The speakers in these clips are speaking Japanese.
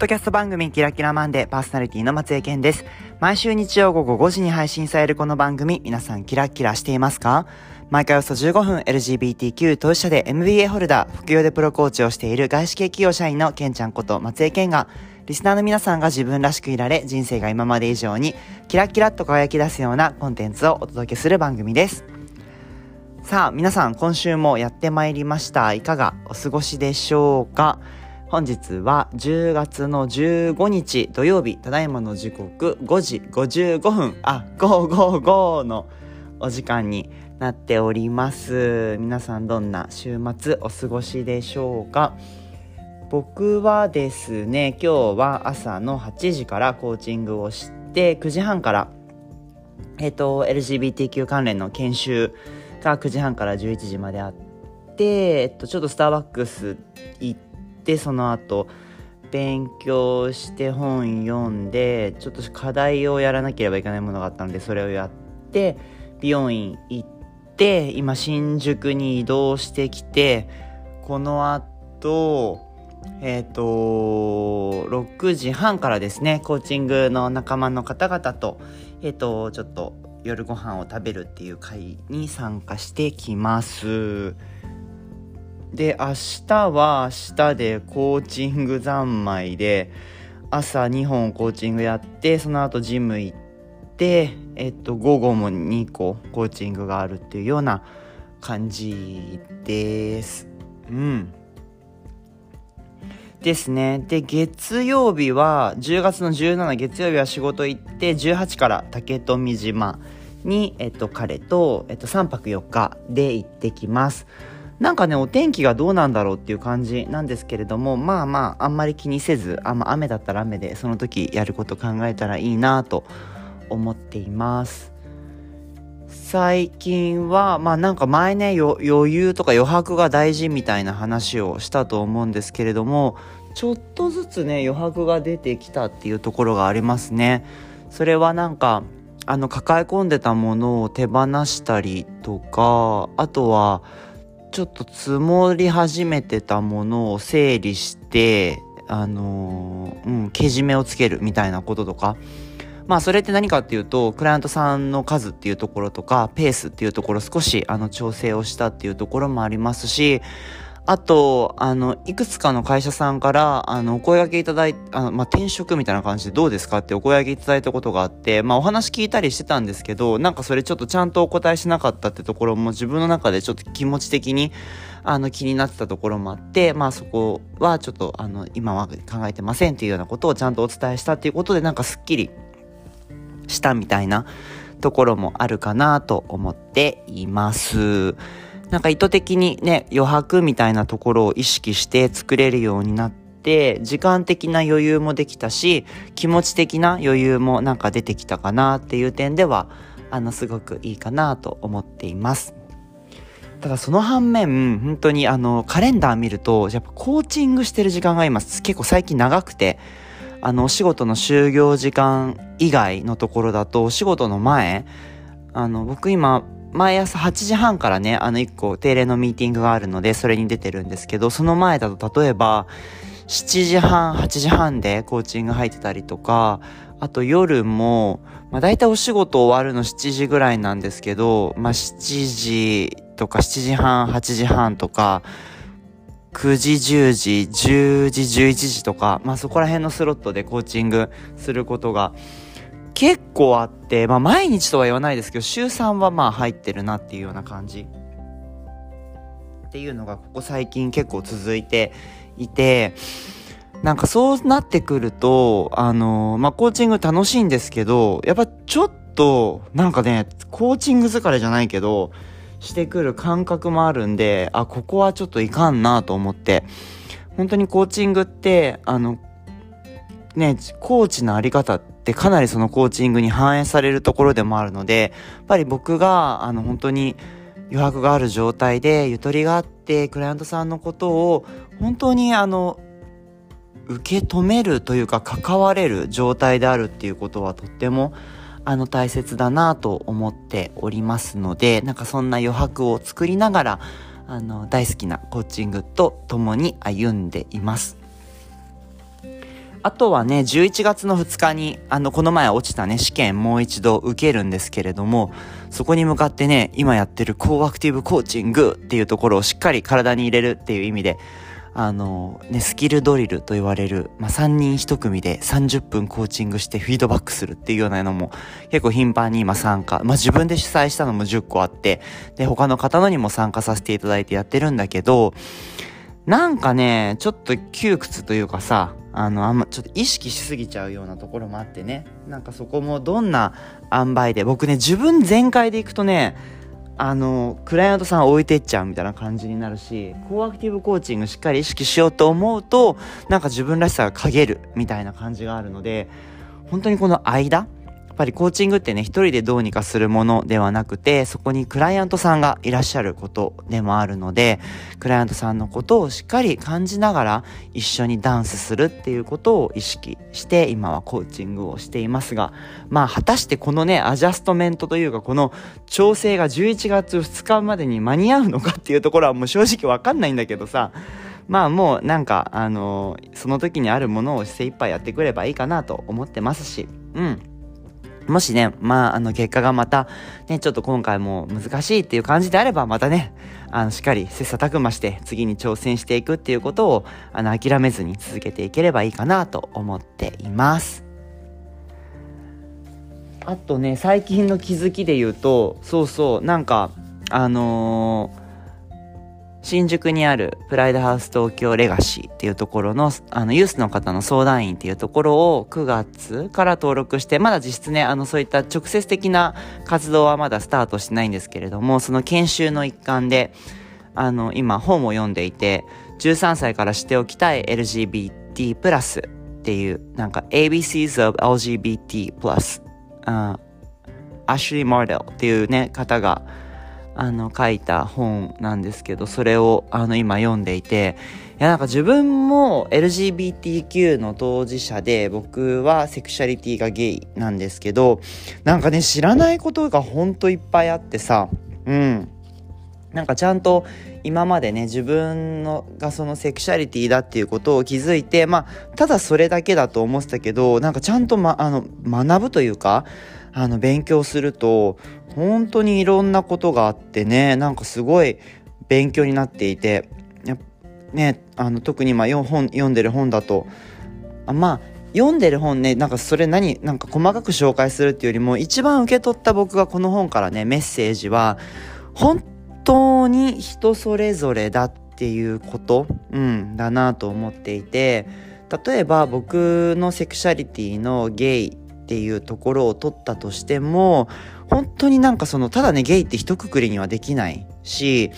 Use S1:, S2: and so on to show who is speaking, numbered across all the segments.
S1: ドキャスト番組キラキラマンデーパーソナリティの松江健です。毎週日曜午後5時に配信されるこの番組、皆さんキラキラしていますか？毎回およそ15分 LGBTQ 当事者で MBA ホルダー、副業でプロコーチをしている外資系企業社員のケンちゃんこと松江健が、リスナーの皆さんが自分らしくいられ、人生が今まで以上にキラキラっと輝き出すようなコンテンツをお届けする番組です。さあ、皆さん今週もやってまいりました。いかがお過ごしでしょうか？本日は10月の15日土曜日、ただいまの時刻5時55分、あ、555のお時間になっております。皆さんどんな週末お過ごしでしょうか？僕はですね、今日は朝の8時からコーチングをして、9時半から、えっ、と、LGBTQ 関連の研修が9時半から11時まであって、えっと、ちょっとスターバックス行って、でその後勉強して本読んでちょっと課題をやらなければいけないものがあったのでそれをやって美容院行って今新宿に移動してきてこの後えっ、ー、と6時半からですねコーチングの仲間の方々とえっ、ー、とちょっと夜ご飯を食べるっていう会に参加してきます。で、明日は明日でコーチング三昧で、朝2本コーチングやって、その後ジム行って、えっと、午後も2個コーチングがあるっていうような感じです。うん。ですね。で、月曜日は、10月の17月曜日は仕事行って、18から竹富島に、えっと、彼と、えっと、3泊4日で行ってきます。なんかね、お天気がどうなんだろうっていう感じなんですけれども、まあまあ、あんまり気にせず、あま雨だったら雨で、その時やること考えたらいいなと思っています。最近は、まあなんか前ね、余裕とか余白が大事みたいな話をしたと思うんですけれども、ちょっとずつね、余白が出てきたっていうところがありますね。それはなんか、あの、抱え込んでたものを手放したりとか、あとは、ちょっと積もり始めてたものを整理してあの、うん、けじめをつけるみたいなこととか。まあそれって何かっていうとクライアントさんの数っていうところとかペースっていうところ少しあの調整をしたっていうところもありますしあと、あの、いくつかの会社さんから、あの、お声掛けいただいて、あの、まあ、転職みたいな感じでどうですかってお声掛けいただいたことがあって、まあ、お話聞いたりしてたんですけど、なんかそれちょっとちゃんとお答えしなかったってところも自分の中でちょっと気持ち的に、あの、気になってたところもあって、まあ、そこはちょっと、あの、今は考えてませんっていうようなことをちゃんとお伝えしたっていうことで、なんかすっきりしたみたいなところもあるかなと思っています。なんか意図的にね、余白みたいなところを意識して作れるようになって、時間的な余裕もできたし、気持ち的な余裕もなんか出てきたかなっていう点では、あの、すごくいいかなと思っています。ただその反面、本当にあの、カレンダー見ると、やっぱコーチングしてる時間が今結構最近長くて、あの、お仕事の就業時間以外のところだと、お仕事の前、あの、僕今、毎朝8時半からね、あの1個定例のミーティングがあるので、それに出てるんですけど、その前だと例えば、7時半、8時半でコーチング入ってたりとか、あと夜も、まあ大体お仕事終わるの7時ぐらいなんですけど、まあ7時とか7時半、8時半とか、9時、10時、10時、11時とか、まあそこら辺のスロットでコーチングすることが結構あって、まあ毎日とは言わないですけど、週3はまあ入ってるなっていうような感じ。っていうのがここ最近結構続いていて、なんかそうなってくると、あのー、まあ、コーチング楽しいんですけど、やっぱちょっと、なんかね、コーチング疲れじゃないけど、してくる感覚もあるんで、あ、ここはちょっといかんなと思って、本当にコーチングって、あの、ね、コーチのあり方ってかなりそのコーチングに反映されるところでもあるので、やっぱり僕が、あの、本当に余白がある状態で、ゆとりがあって、クライアントさんのことを、本当にあの、受け止めるというか関われる状態であるっていうことはとってもあの大切だなと思っておりますのでなんかそんな余白を作りながらあの大好きなコーチングと共に歩んでいます。あとはね、11月の2日に、あの、この前落ちたね、試験もう一度受けるんですけれども、そこに向かってね、今やってるコーアクティブコーチングっていうところをしっかり体に入れるっていう意味で、あの、ね、スキルドリルと言われる、まあ、3人1組で30分コーチングしてフィードバックするっていうようなのも結構頻繁に今参加。まあ、自分で主催したのも10個あって、で、他の方のにも参加させていただいてやってるんだけど、なんかね、ちょっと窮屈というかさ、あの、あんま、ちょっと意識しすぎちゃうようなところもあってね。なんかそこもどんな塩梅で、僕ね、自分全開でいくとね、あの、クライアントさん置いてっちゃうみたいな感じになるし、コーアクティブコーチングしっかり意識しようと思うと、なんか自分らしさが陰るみたいな感じがあるので、本当にこの間、ぱりコーチングってね、一人でどうにかするものではなくて、そこにクライアントさんがいらっしゃることでもあるので、クライアントさんのことをしっかり感じながら一緒にダンスするっていうことを意識して今はコーチングをしていますが、まあ果たしてこのね、アジャストメントというかこの調整が11月2日までに間に合うのかっていうところはもう正直わかんないんだけどさ、まあもうなんか、あのー、その時にあるものを精一杯やってくればいいかなと思ってますし、うん。もしね、まあ、あの、結果がまた、ね、ちょっと今回も難しいっていう感じであれば、またね、あの、しっかり切磋琢磨して次に挑戦していくっていうことを、あの、諦めずに続けていければいいかなと思っています。あとね、最近の気づきで言うと、そうそう、なんか、あの新宿にあるプライドハウス東京レガシーっていうところの、あの、ユースの方の相談員っていうところを9月から登録して、まだ実質ね、あの、そういった直接的な活動はまだスタートしてないんですけれども、その研修の一環で、あの、今本を読んでいて、13歳からしておきたい LGBT プラスっていう、なんか ABCs of LGBT プラス、アシュリー・マーデルっていうね、方が、あの書いた本なんですけどそれをあの今読んでいていやなんか自分も LGBTQ の当事者で僕はセクシャリティがゲイなんですけどなんかね知らないことがほんといっぱいあってさうん。なんかちゃんと今までね自分のがそのセクシャリティだっていうことを気づいてまあただそれだけだと思ってたけどなんかちゃんと、ま、あの学ぶというかあの勉強すると本当にいろんなことがあってねなんかすごい勉強になっていてねあの特に今本読んでる本だとあまあ読んでる本ねなんかそれ何なんか細かく紹介するっていうよりも一番受け取った僕がこの本からねメッセージは本当に人それぞれだっていうこと、うん、だなと思っていて例えば僕のセクシャリティのゲイっていうところを取ったとしても本当になんかそのただねゲイって一括りにはできないし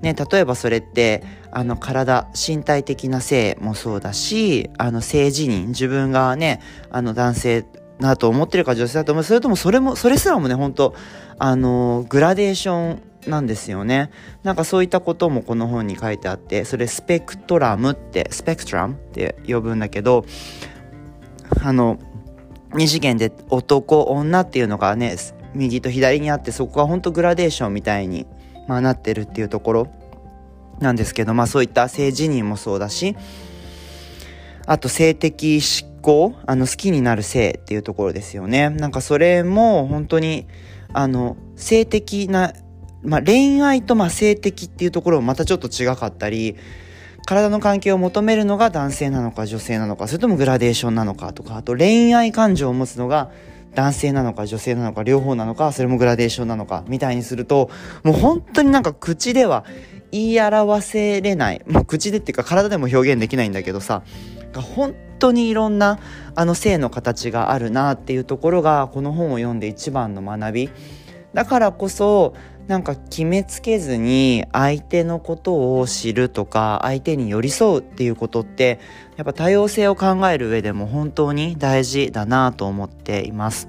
S1: ね、例えばそれってあの体身体的な性もそうだしあの性自認自分がねあの男性だと思ってるか女性だと思う。それともそれもそれすらもね本当あのグラデーションなんですよね。なんかそういったこともこの本に書いてあってそれスペクトラムってスペクトラムって呼ぶんだけどあの二次元で男女っていうのがね右と左にあってそこがほんとグラデーションみたいに、まあ、なってるっていうところなんですけどまあそういった性自認もそうだしあと性的思考あの好きになる性っていうところですよね。なんかそれも本当にあの性的な、まあ、恋愛とま性的っていうところもまたちょっと違かったり体の関係を求めるのが男性なのか女性なのかそれともグラデーションなのかとかあと恋愛感情を持つのが男性なのか女性なのか両方なのかそれもグラデーションなのかみたいにするともう本当になんか口では言い表せれない。もう口でっていうか体でも表現できないんだけどさ本当にいろんなあの性の形があるなっていうところがこの本を読んで一番の学び。だからこそなんか決めつけずに相手のことを知るとか相手に寄り添うっていうことってやっぱ多様性を考える上でも本当に大事だなと思っています。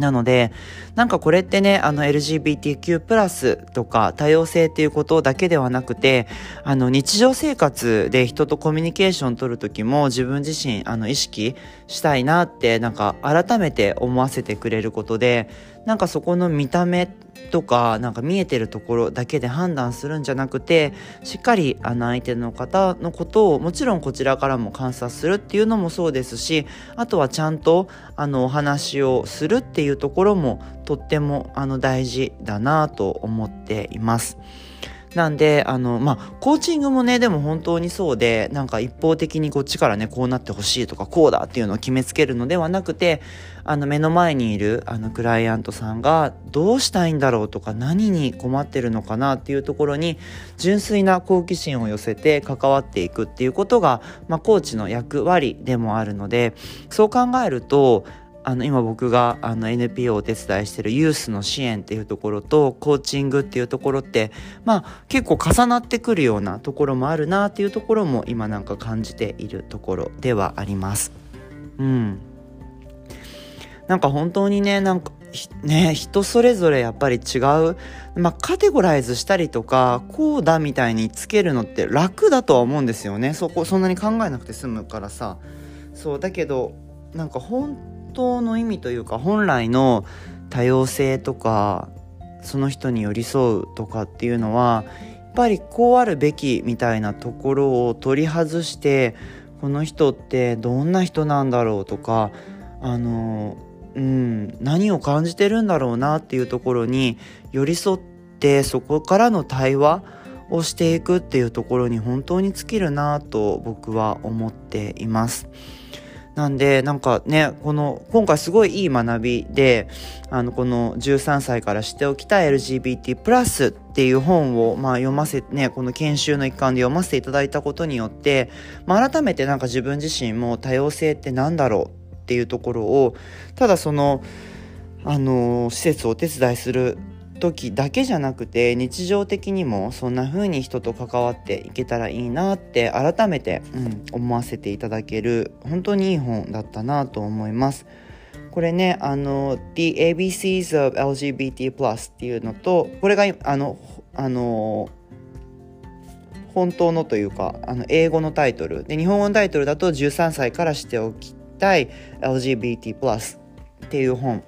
S1: なので、なんかこれってね、あの LGBTQ+, とか多様性っていうことだけではなくて、あの日常生活で人とコミュニケーション取るときも自分自身あの意識したいなってなんか改めて思わせてくれることで、なんかそこの見た目とかなんか見えてるところだけで判断するんじゃなくてしっかりあの相手の方のことをもちろんこちらからも観察するっていうのもそうですしあとはちゃんとあのお話をするっていうところもとってもあの大事だなと思っています。なんで、あの、まあ、コーチングもね、でも本当にそうで、なんか一方的にこっちからね、こうなってほしいとか、こうだっていうのを決めつけるのではなくて、あの、目の前にいる、あの、クライアントさんがどうしたいんだろうとか、何に困ってるのかなっていうところに、純粋な好奇心を寄せて関わっていくっていうことが、まあ、コーチの役割でもあるので、そう考えると、あの今僕があの NPO をお手伝いしてるユースの支援っていうところとコーチングっていうところってまあ結構重なってくるようなところもあるなっていうところも今なんか感じているところではあります。うん。なんか本当にねなんかね人それぞれやっぱり違う、まあ、カテゴライズしたりとかこうだみたいにつけるのって楽だとは思うんですよね。そこそんなに考えなくて済むからさ。そうだけどなんか本当の意味というか本来の多様性とかその人に寄り添うとかっていうのはやっぱりこうあるべきみたいなところを取り外してこの人ってどんな人なんだろうとかあのうん何を感じてるんだろうなっていうところに寄り添ってそこからの対話をしていくっていうところに本当に尽きるなと僕は思っています。なんで、なんかね、この、今回すごいいい学びで、あの、この13歳から知っておきたい LGBT プラスっていう本を、まあ読ませ、ね、この研修の一環で読ませていただいたことによって、まあ改めてなんか自分自身も多様性って何だろうっていうところを、ただその、あの、施設をお手伝いする時だけじゃなくて日常的にもそんな風に人と関わっていけたらいいなって改めて、うん、思わせていただける本当にいい本だったなと思います。これね、あの、The ABCs of LGBT っていうのと、これが、あの、あの、本当のというか、あの、英語のタイトル。で、日本語のタイトルだと13歳からしておきたい LGBT っていう本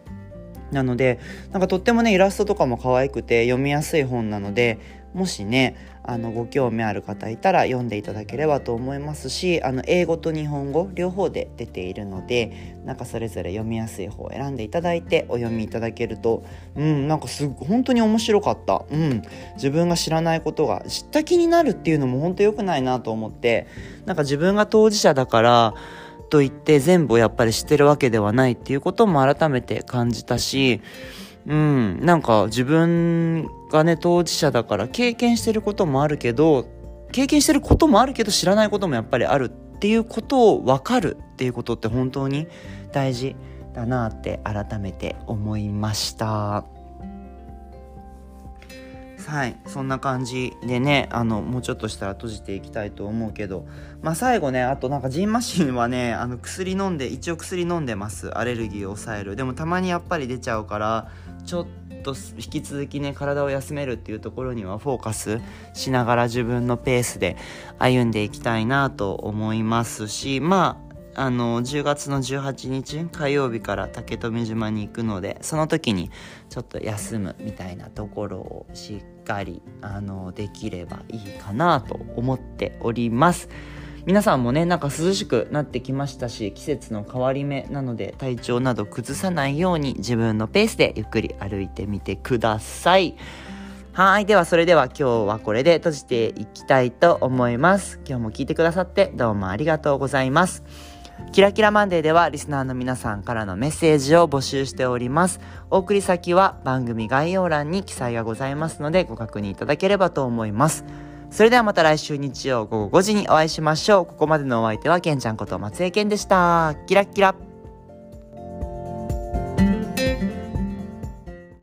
S1: なのでなんかとってもねイラストとかも可愛くて読みやすい本なのでもしねあのご興味ある方いたら読んでいただければと思いますしあの英語と日本語両方で出ているのでなんかそれぞれ読みやすい方を選んでいただいてお読みいただけるとうんなんかす本当に面白かった。うん。自分が知らないことが知った気になるっていうのも本当良くないなと思ってなんか自分が当事者だからといって全部をやっぱり知ってるわけではないっていうことも改めて感じたし、うん、なんか自分がね、当事者だから経験してることもあるけど、経験してることもあるけど知らないこともやっぱりあるっていうことを分かるっていうことって本当に大事だなって改めて思いました。はいそんな感じでねあのもうちょっとしたら閉じていきたいと思うけどまあ最後ねあとなんかジンマシンはねあの薬飲んで一応薬飲んでます。アレルギーを抑える。でもたまにやっぱり出ちゃうからちょっと引き続きね体を休めるっていうところにはフォーカスしながら自分のペースで歩んでいきたいなと思いますしまああの10月の18日火曜日から竹富島に行くのでその時にちょっと休むみたいなところをしっかりあのできればいいかなと思っております皆さんもねなんか涼しくなってきましたし季節の変わり目なので体調など崩さないように自分のペースでゆっくり歩いてみてくださいはい。では、それでは今日はこれで閉じていきたいと思います。今日も聞いてくださってどうもありがとうございます。キラキラマンデーではリスナーの皆さんからのメッセージを募集しております。お送り先は番組概要欄に記載がございますのでご確認いただければと思います。それではまた来週日曜午後5時にお会いしましょう。ここまでのお相手はケンちゃんこと松江健でした。キラキラ。